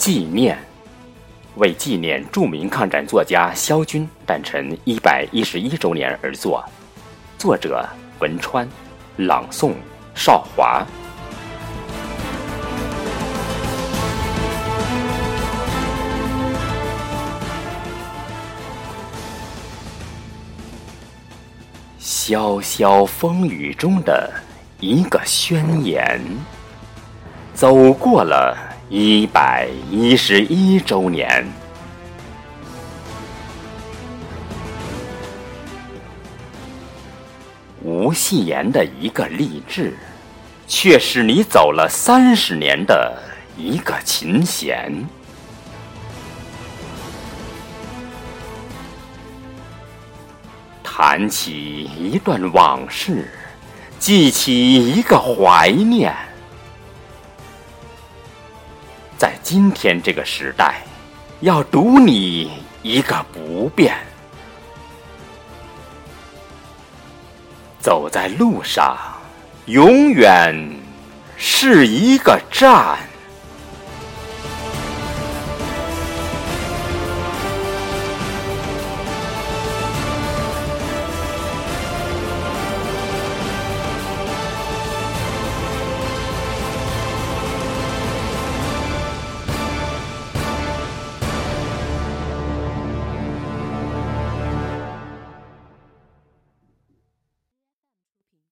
纪念，为纪念著名抗战作家萧军诞辰一百一十一周年而作。作者文川，朗诵少华。潇潇风雨中的一个宣言，走过了一百一十一周年。吴戏言的一个励志，却是你走了三十年的一个琴弦。谈起一段往事，记起一个怀念，在今天这个时代，要读你一个不变。走在路上，永远是一个站。